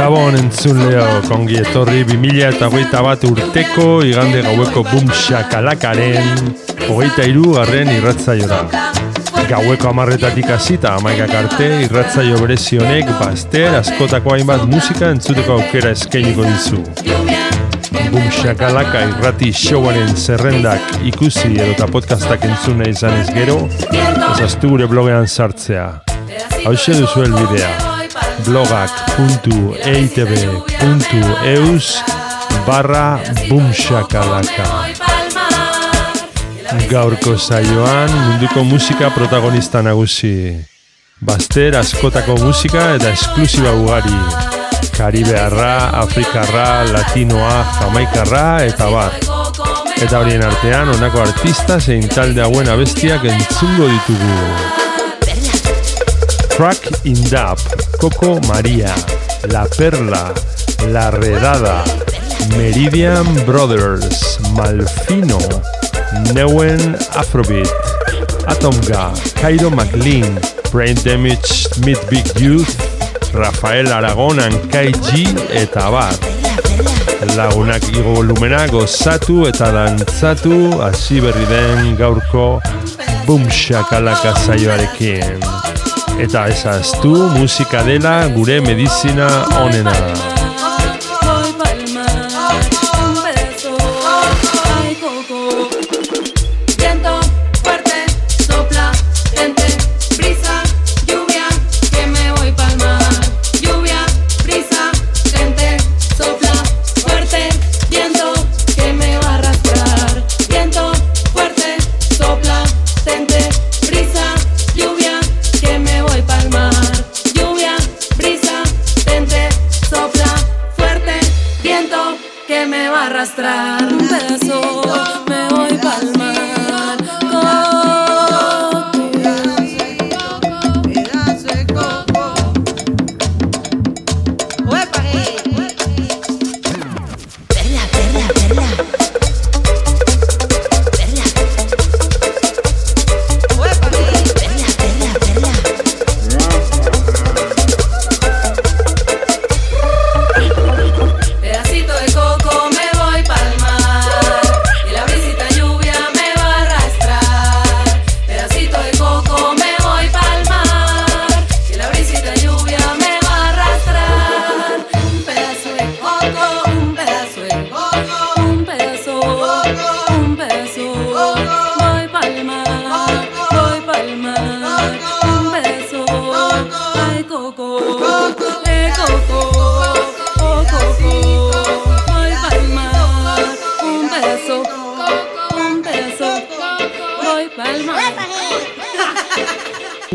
Gabon entzun leo, kongi etorri 2000 eta hogeita bat urteko igande gaueko boom shakalakaren hogeita iru garren irratzaiora. Gaueko amarretatik hasita amaikak arte irratzaio berezionek bazter askotako hainbat musika entzuteko aukera eskainiko dizu. Boom shakalaka irrati showaren zerrendak ikusi edota podcastak entzun nahi izanez gero, ezaztu gure blogean sartzea. Hau duzu elbidea blogak.eitb.eus barra bumshakalaka Gaurko saioan munduko musika protagonista nagusi. Baster askotako musika eta esklusiba ugari. Karibearra, Afrikarra, Latinoa, Jamaikarra eta bar. Eta horien artean honako artista zein talde hauen abestiak entzungo ditugu. Crack in Dub, Coco María, La Perla, La Redada, Meridian Brothers, Malfino, Neuen Afrobeat, Atomga, Cairo McLean, Brain Damage, Mid Big Youth, Rafael Aragon, Ankai G eta bar. Lagunak igo volumena gozatu eta dantzatu hasi berri den gaurko Boom Shakalaka saioarekin. Eta ezaztu musika dela gure medizina onena.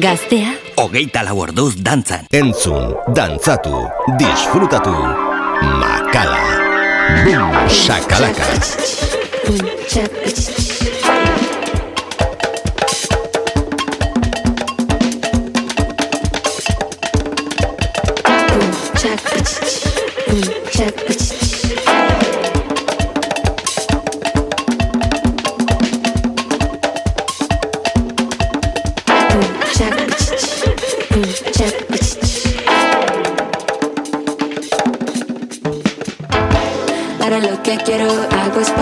Gaztea, Hogeita lau orduz dantzan. Entzun, dantzatu, disfrutatu. Makala. Boom, shakalaka. boom, chaka,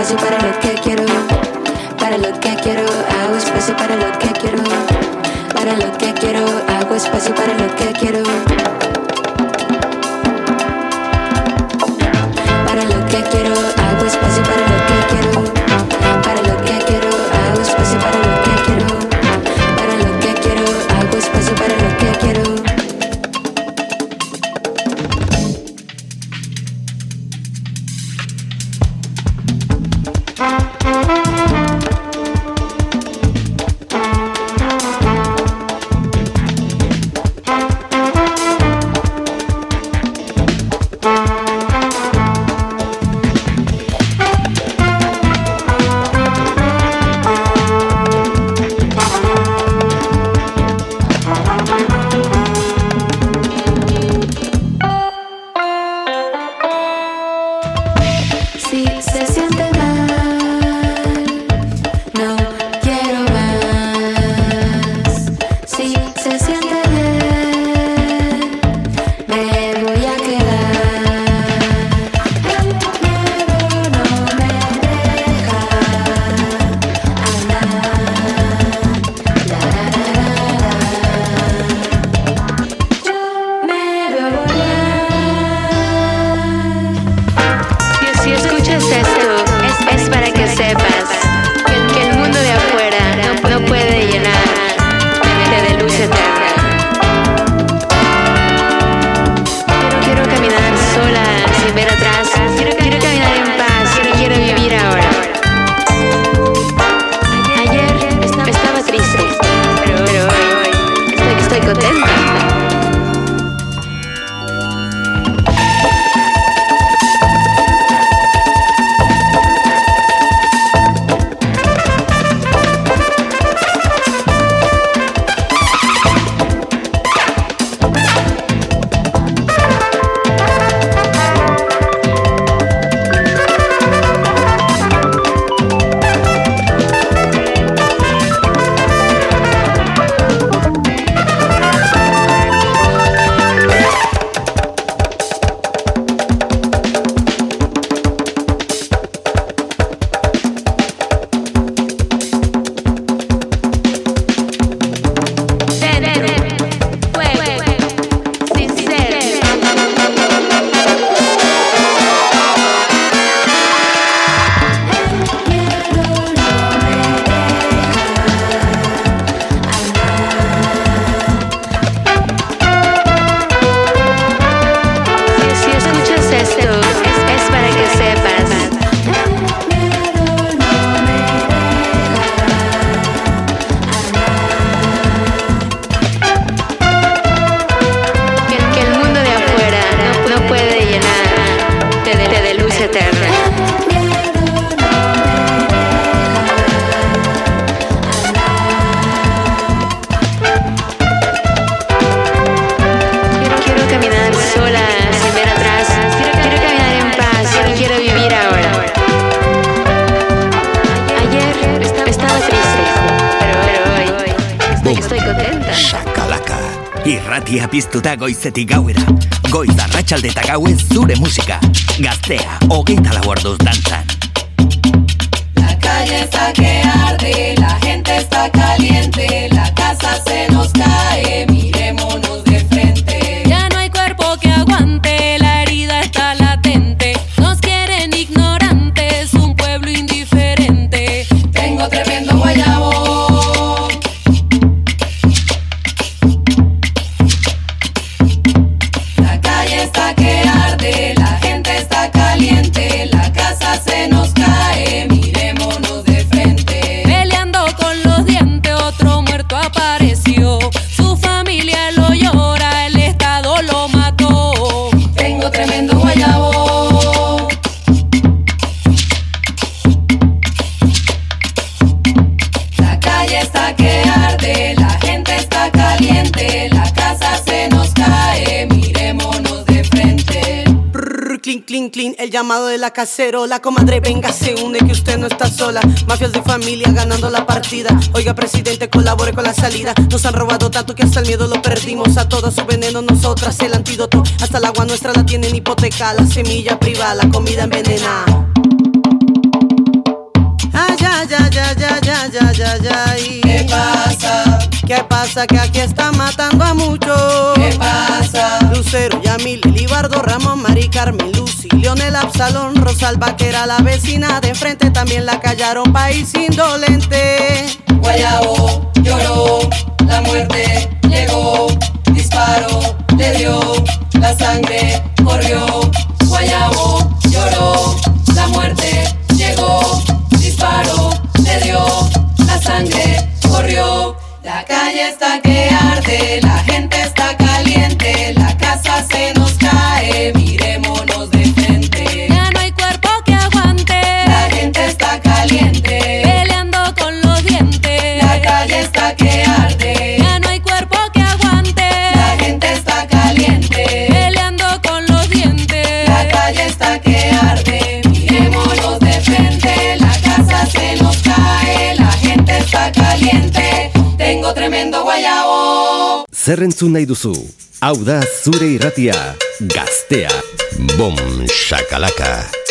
Cause you better. goizetik gauera. Goiz arratsalde eta gauez zure musika. Gaztea, hogeita lau orduz dantzan. llamado de la cacerola. Comadre, venga, se une que usted no está sola. Mafias de familia ganando la partida. Oiga, presidente, colabore con la salida. Nos han robado tanto que hasta el miedo lo perdimos. A todo su veneno, nosotras el antídoto. Hasta el agua nuestra la tienen hipoteca. La semilla privada, la comida envenenada. Ay, ay, ay, ay, ay, ay, ay, ay. ¿Qué pasa? ¿Qué pasa? Que aquí está matando a muchos. ¿Qué pasa? Lucero, Yamil, Libardo, Ramón, Mari, Carmen, Lucy, Leonel, Absalón, Rosalba, que era la vecina de enfrente, también la callaron, país indolente. Guayabo lloró, la muerte llegó, disparo le dio, la sangre corrió. Guayabo lloró, la muerte llegó, disparo le dio, la sangre corrió. La calle está que arde, la gente está caliente, la casa se nos cae, miremonos de frente. Ya no hay cuerpo que aguante. La gente está caliente. Peleando con los dientes. La calle está que arde. Ya no hay cuerpo que aguante. La gente está caliente. Peleando con los dientes. La calle está que arde. Miremonos de frente. La casa se nos cae. La gente está caliente. Tengo tremendo guayabo. Zer entzun nahi duzu? Hau da zure irratia, gaztea. Bom, shakalaka.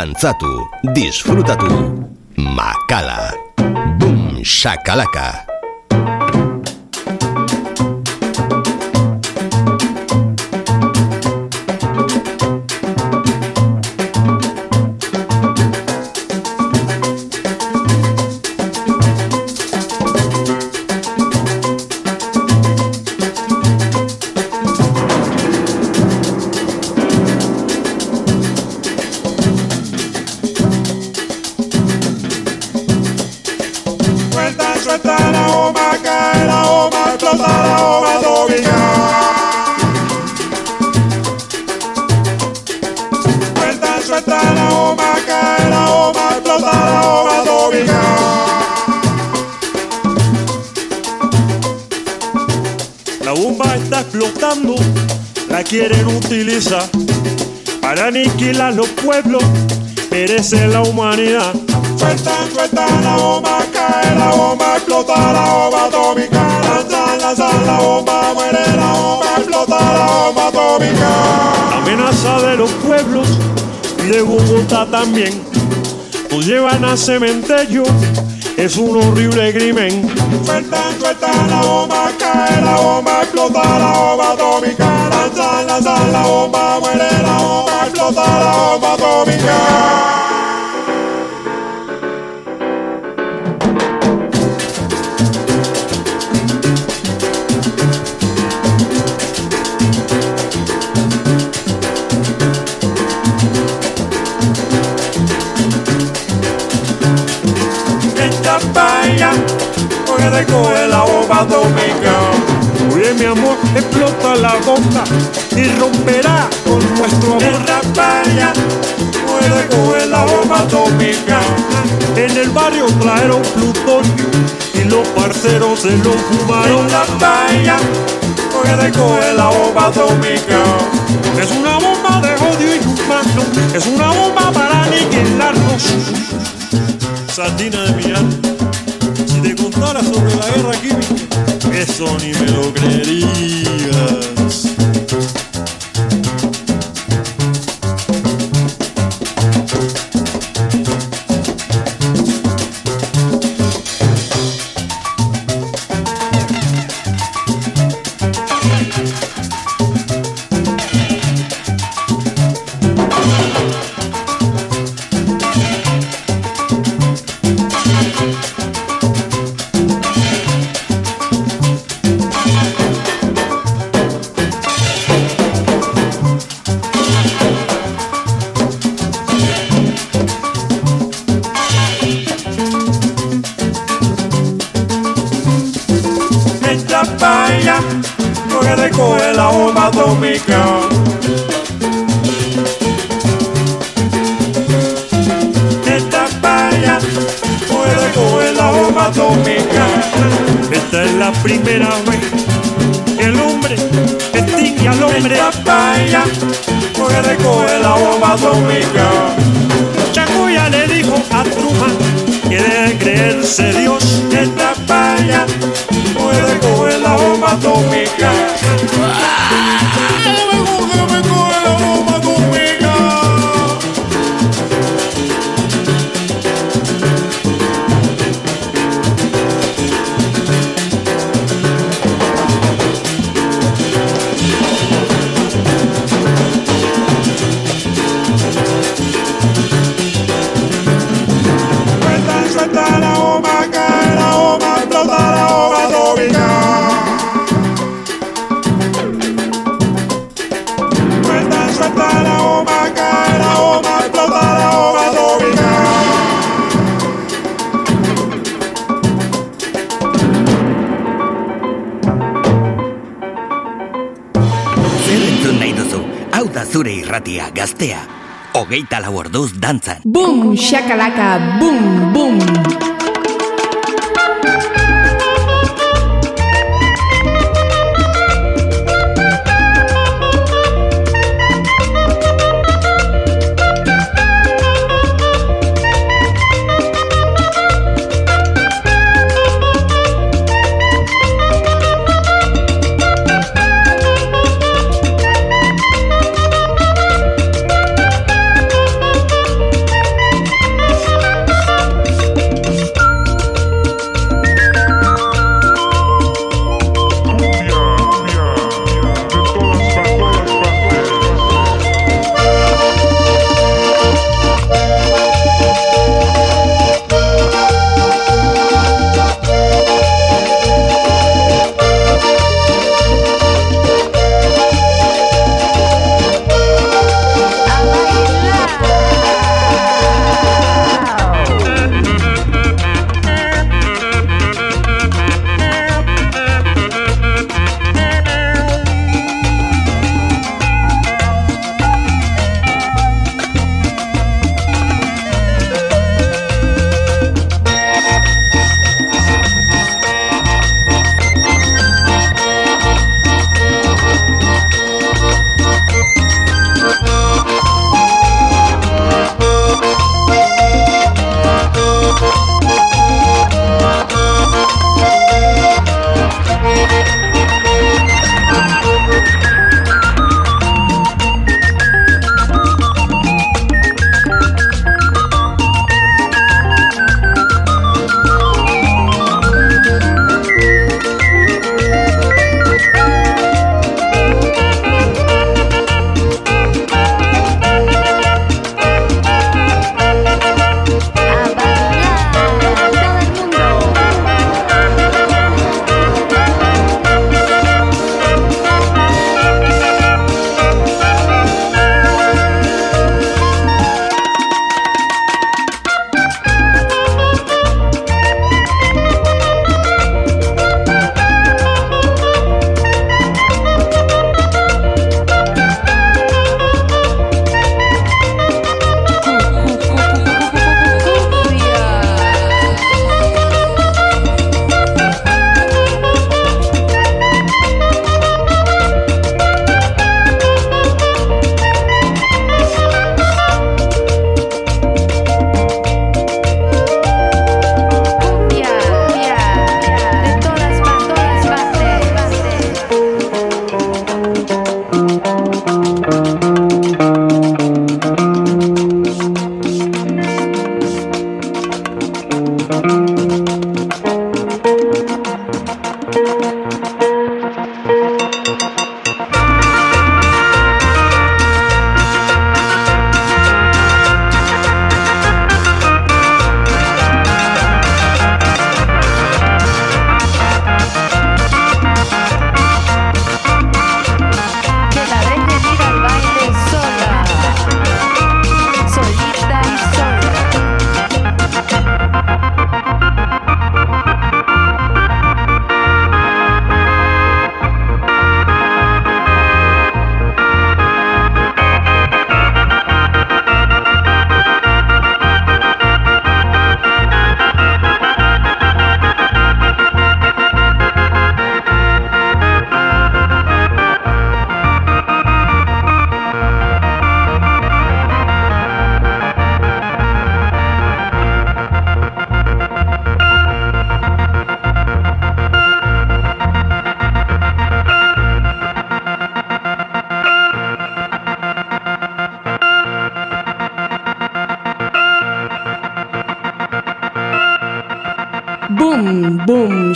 Dantzatu, disfrutatu. Makala. Bum, shakalaka. La humanidad. Suelta, suelta la bomba, cae la bomba, explota la bomba atómica. Lanza, lanza la bomba, muere la bomba, explota la bomba atómica. Amenaza de los pueblos y de Bogotá también. Nos llevan a cementerio, es un horrible crimen. Suelta, suelta la bomba, cae la bomba, explota la bomba atómica. Lanza, lanza la bomba, muere la bomba, explota la bomba atómica. Porque te coge la bomba atómica. Oye mi amor, explota la bomba y romperá con nuestro amor. Esta paella, puede coger la bomba atómica. En el barrio trajeron plutonio y los parceros se lo fumaron. Esta paella, porque te coge la bomba atómica. Es una bomba de odio inhumano, es una bomba para aniquilarnos. Sardina de mi alma, te contara sobre la guerra química, eso ni me lo creerías. Gaztea. Hogeita lau orduz dantzan. Boom, shakalaka, boom, boom.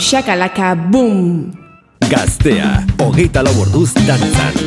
Shakalaka, boom. Gaztea, hogeita lau orduz dantzan.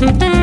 Mm-hmm.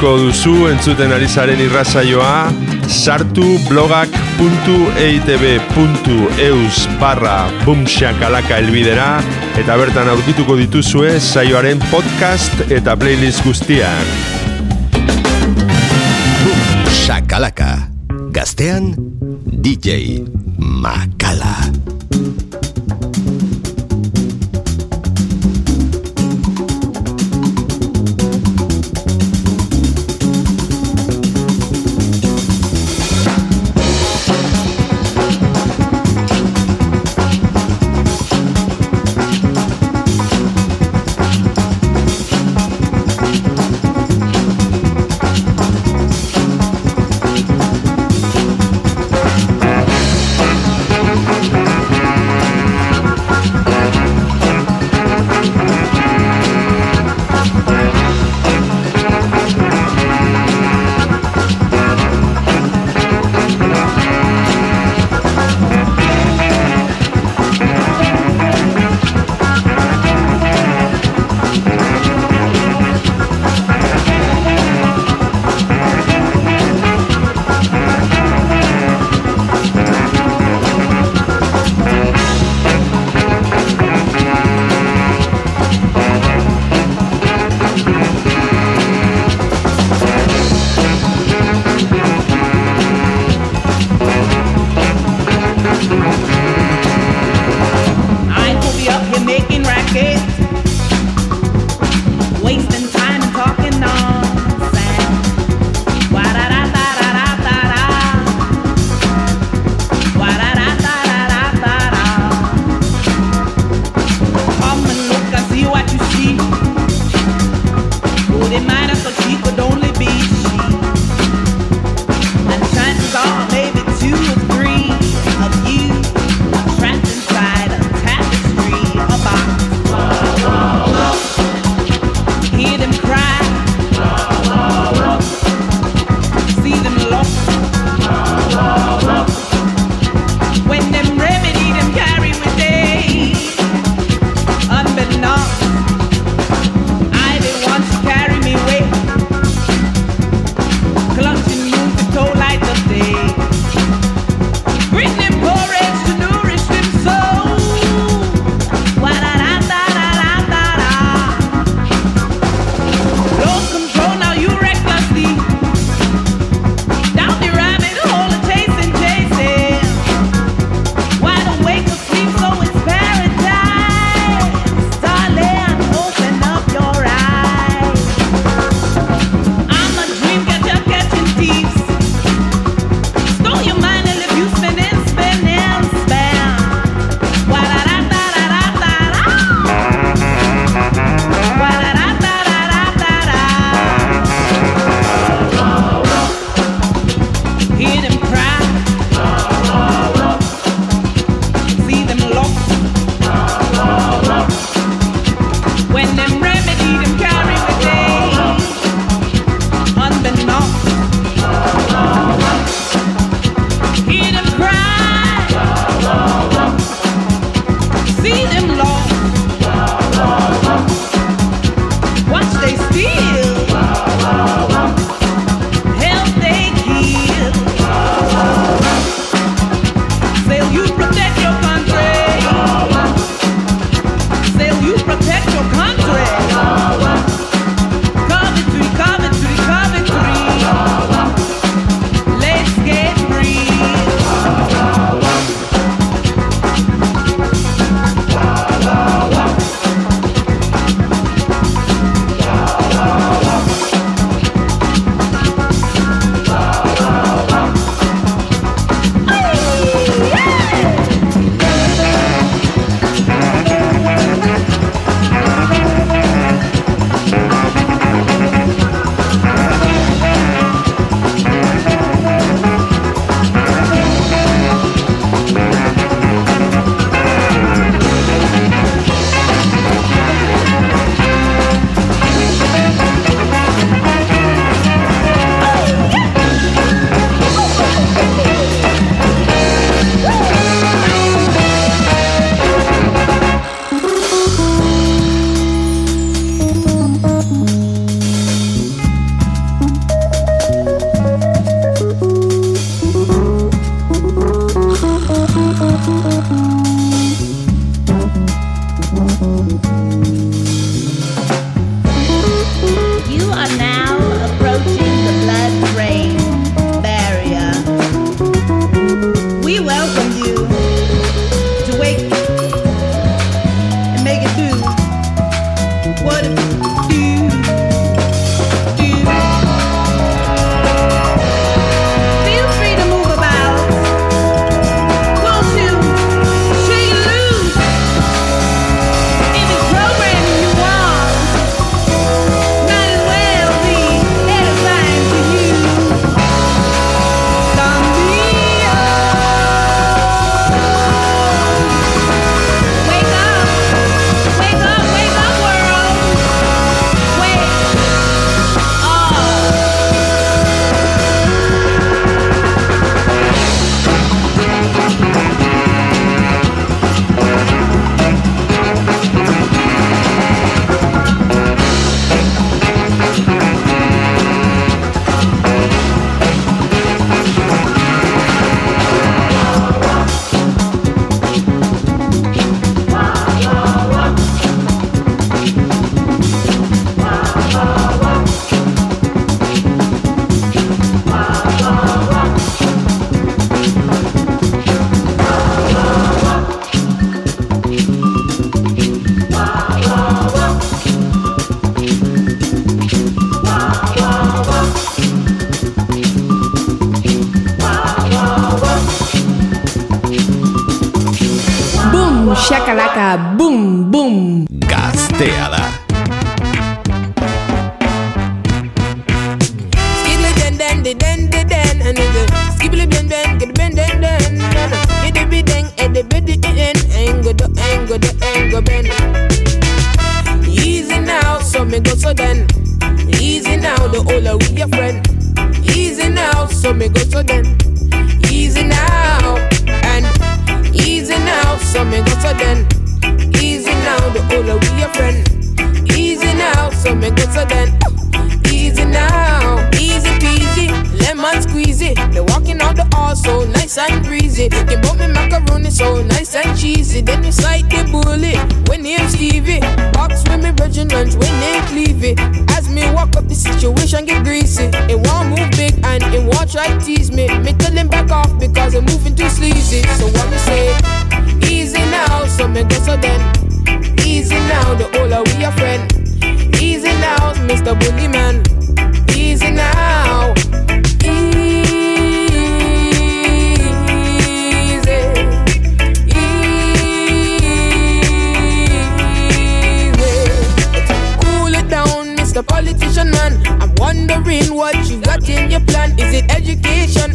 gustuko duzu entzuten ari zaren irrazaioa, sartu blogak.eitb.eus barra bumxakalaka elbidera eta bertan aurkituko dituzue saioaren podcast eta playlist guztiak. Bumxakalaka, gaztean DJ Mac.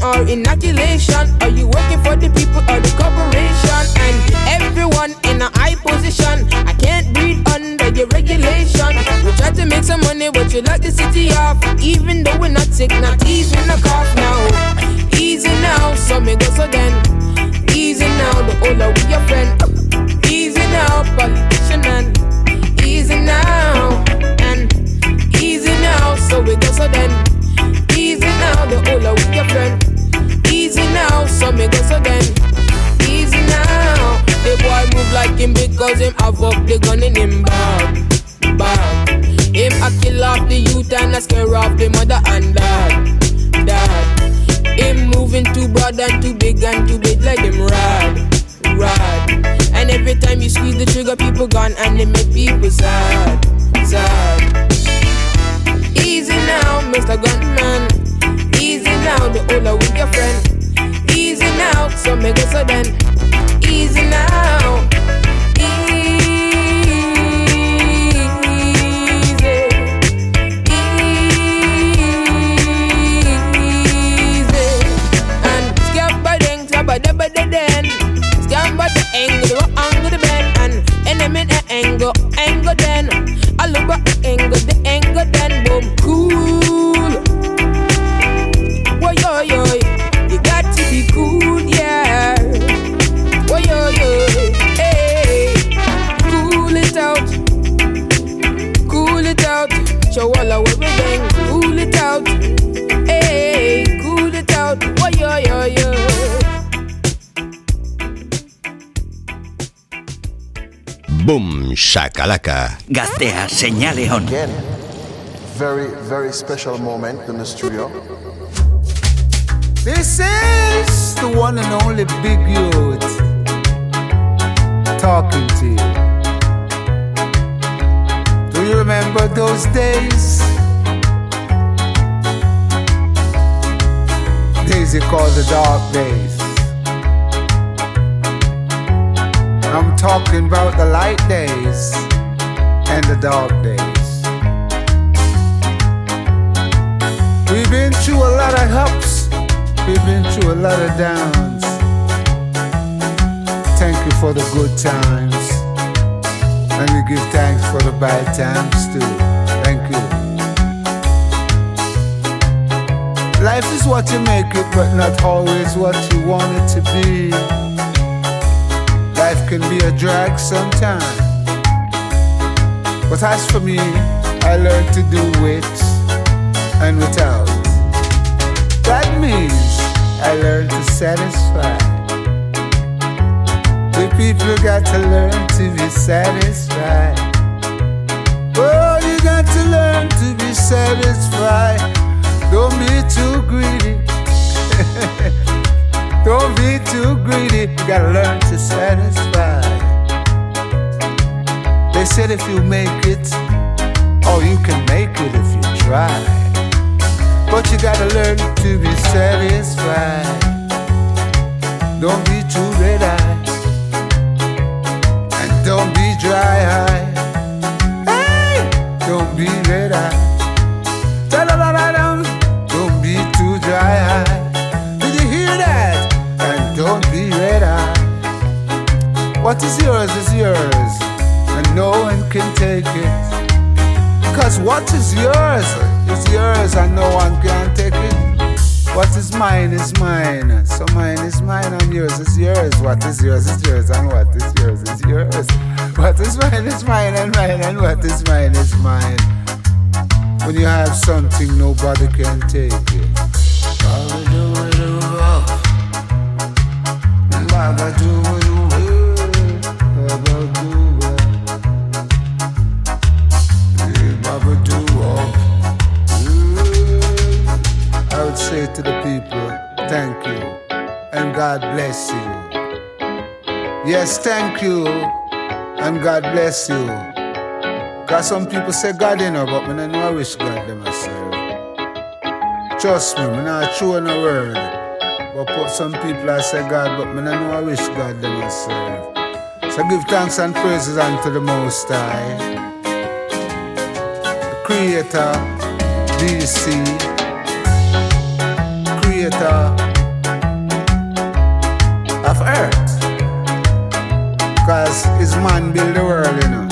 Or inoculation? Are you working for the people or the corporation? And everyone in a high position. I can't breathe under your regulation. We try to make some money, but you lock the city off. Even though we're not sick, not even a cough now. Easy now, so me go so then. Easy now, the older we your friend. Easy now, politician. Easy now, and easy now, so we go so then. Easy now, the older we your friend. So me go so then. Easy now, the boy move like him because him have up the gun in him bag, bag. Him a kill off the youth and a scare off the mother and dad, dad. Him moving too broad and too big and too big like them rad, rad. And every time you squeeze the trigger, people gone and they make people sad, sad. Easy now, Mr. Gunman. Easy now, the older with your friend. So make it so then. Easy now. Angle, angle. And enemy, angle, angle then. I look the angle out. Show all our everything. Cool it out. Hey, cool it out. Whoa, yo, yo, yo. Boom shakalaka. Gaztea señale on. Very, very special moment in the studio. This is the one and only Big Youth talking to you. You remember those days? Days you call the dark days. I'm talking about the light days and the dark days. We've been through a lot of ups, we've been through a lot of downs. Thank you for the good times, and we give thanks for the bad times too. Thank you. Life is what you make it, but not always what you want it to be. Life can be a drag sometimes. But as for me, I learned to do with and without. That means I learned to satisfy. The people got to learn to be satisfied. Oh, you got to learn to be satisfied. Don't be too greedy. Don't be too greedy. You gotta learn to satisfy. They said if you make it, oh, you can make it if you try. But you gotta learn to be satisfied. Don't be too red eyed. What is yours is yours, and no one can take it. Cause what is yours is yours, and no one can take it. What is mine is mine, so mine is mine, and yours is yours. What is yours is yours, and what is yours is yours. What is mine is mine, and mine, and what is mine is mine. When you have something, nobody can take it. Baba do it, Baba do it. Bless you. Yes, thank you and God bless you. Cause some people say God you know, but no know I wish God them myself. Trust me, me not true in a word. But put some people I say God, but no know I wish God them myself. So give thanks and praises unto the Most High, the Creator, DC, Creator of Earth. Cause his man build the world, you know.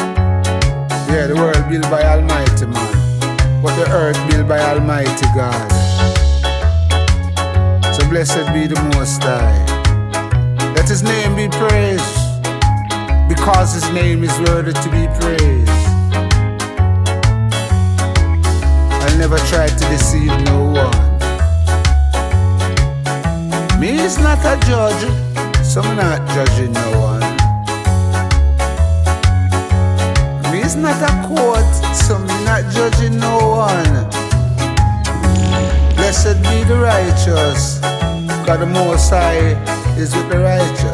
Yeah, the world built by Almighty man, but the earth built by Almighty God. So blessed be the Most High. Let His name be praised, because His name is worthy to be praised. I'll never try to deceive no one. Me is not a judge, so I'm not judging no one. Me is not a court, so I'm not judging no one. Blessed be the righteous, God the Most High is with the righteous.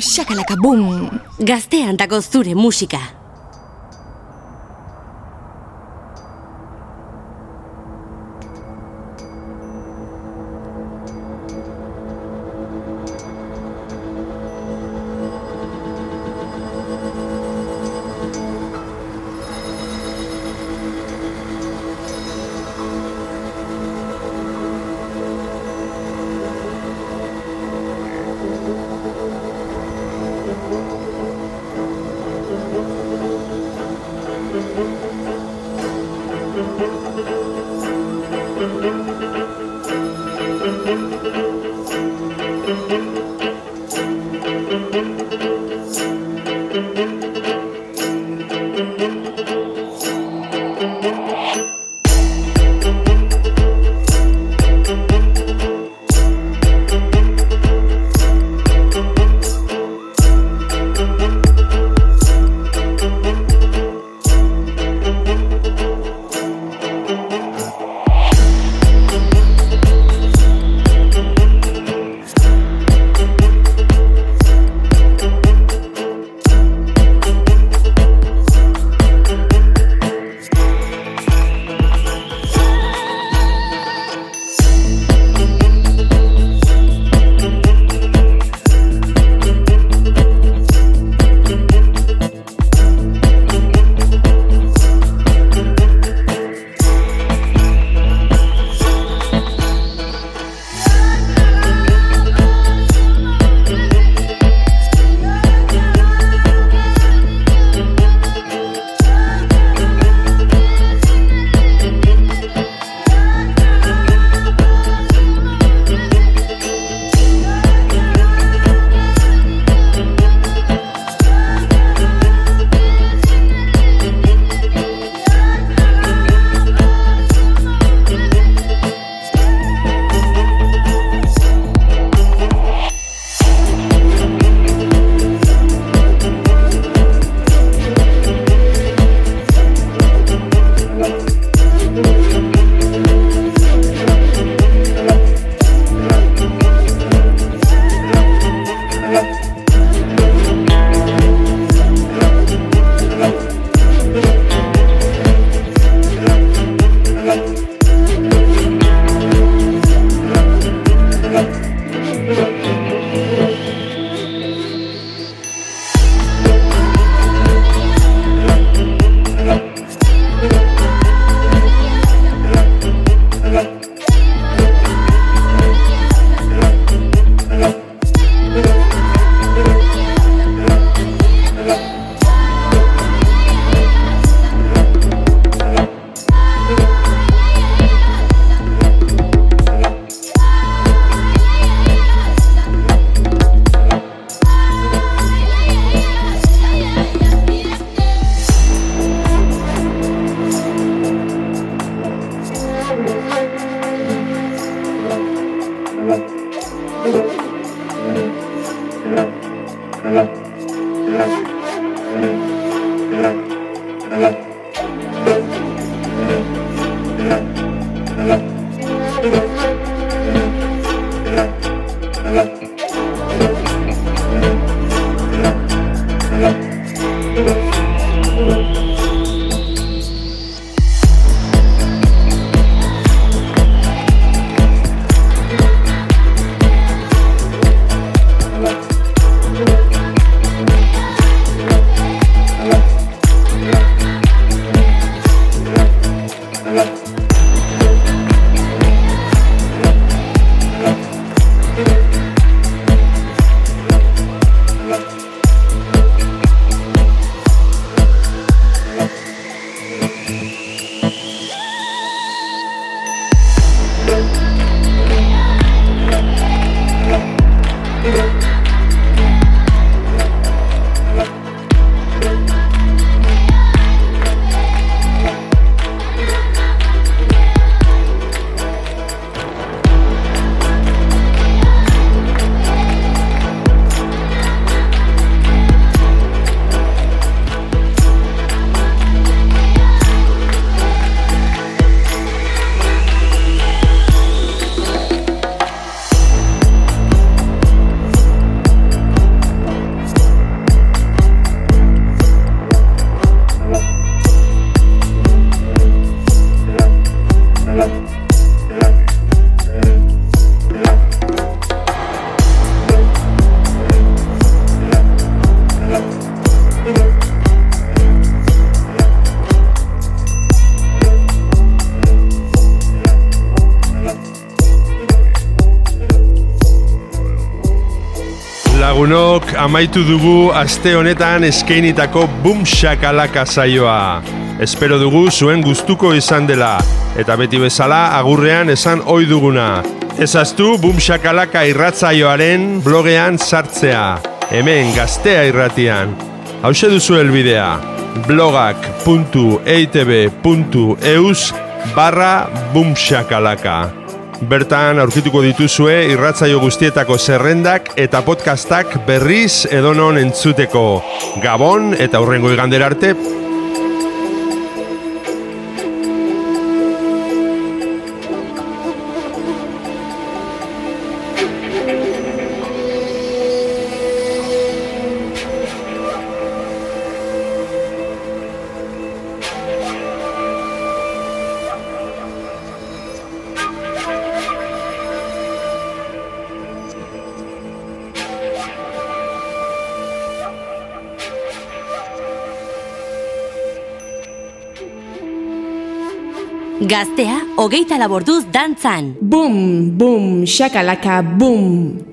Shakalaka boom. Gaztean dago zure musika. Amaitu dugu aste honetan eskeinitako Boom Shakalaka saioa. Espero dugu zuen gustuko izan dela eta beti bezala agurrean esan ohi duguna. Ezaztu Boom Shakalaka irratzaioaren blogean sartzea. Hemen gaztea irratian. Hauxe duzu helbidea blogak.eitb.eus barra boomshakalaka. Bertan aurkituko dituzue irratzaio guztietako zerrendak eta podcastak berriz edonon entzuteko. Gabon eta hurrengo igandera arte. Gaztea, hogeita laborduz dantzan. Boom, boom, shakalaka, boom.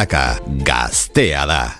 Galaka, gaztea da.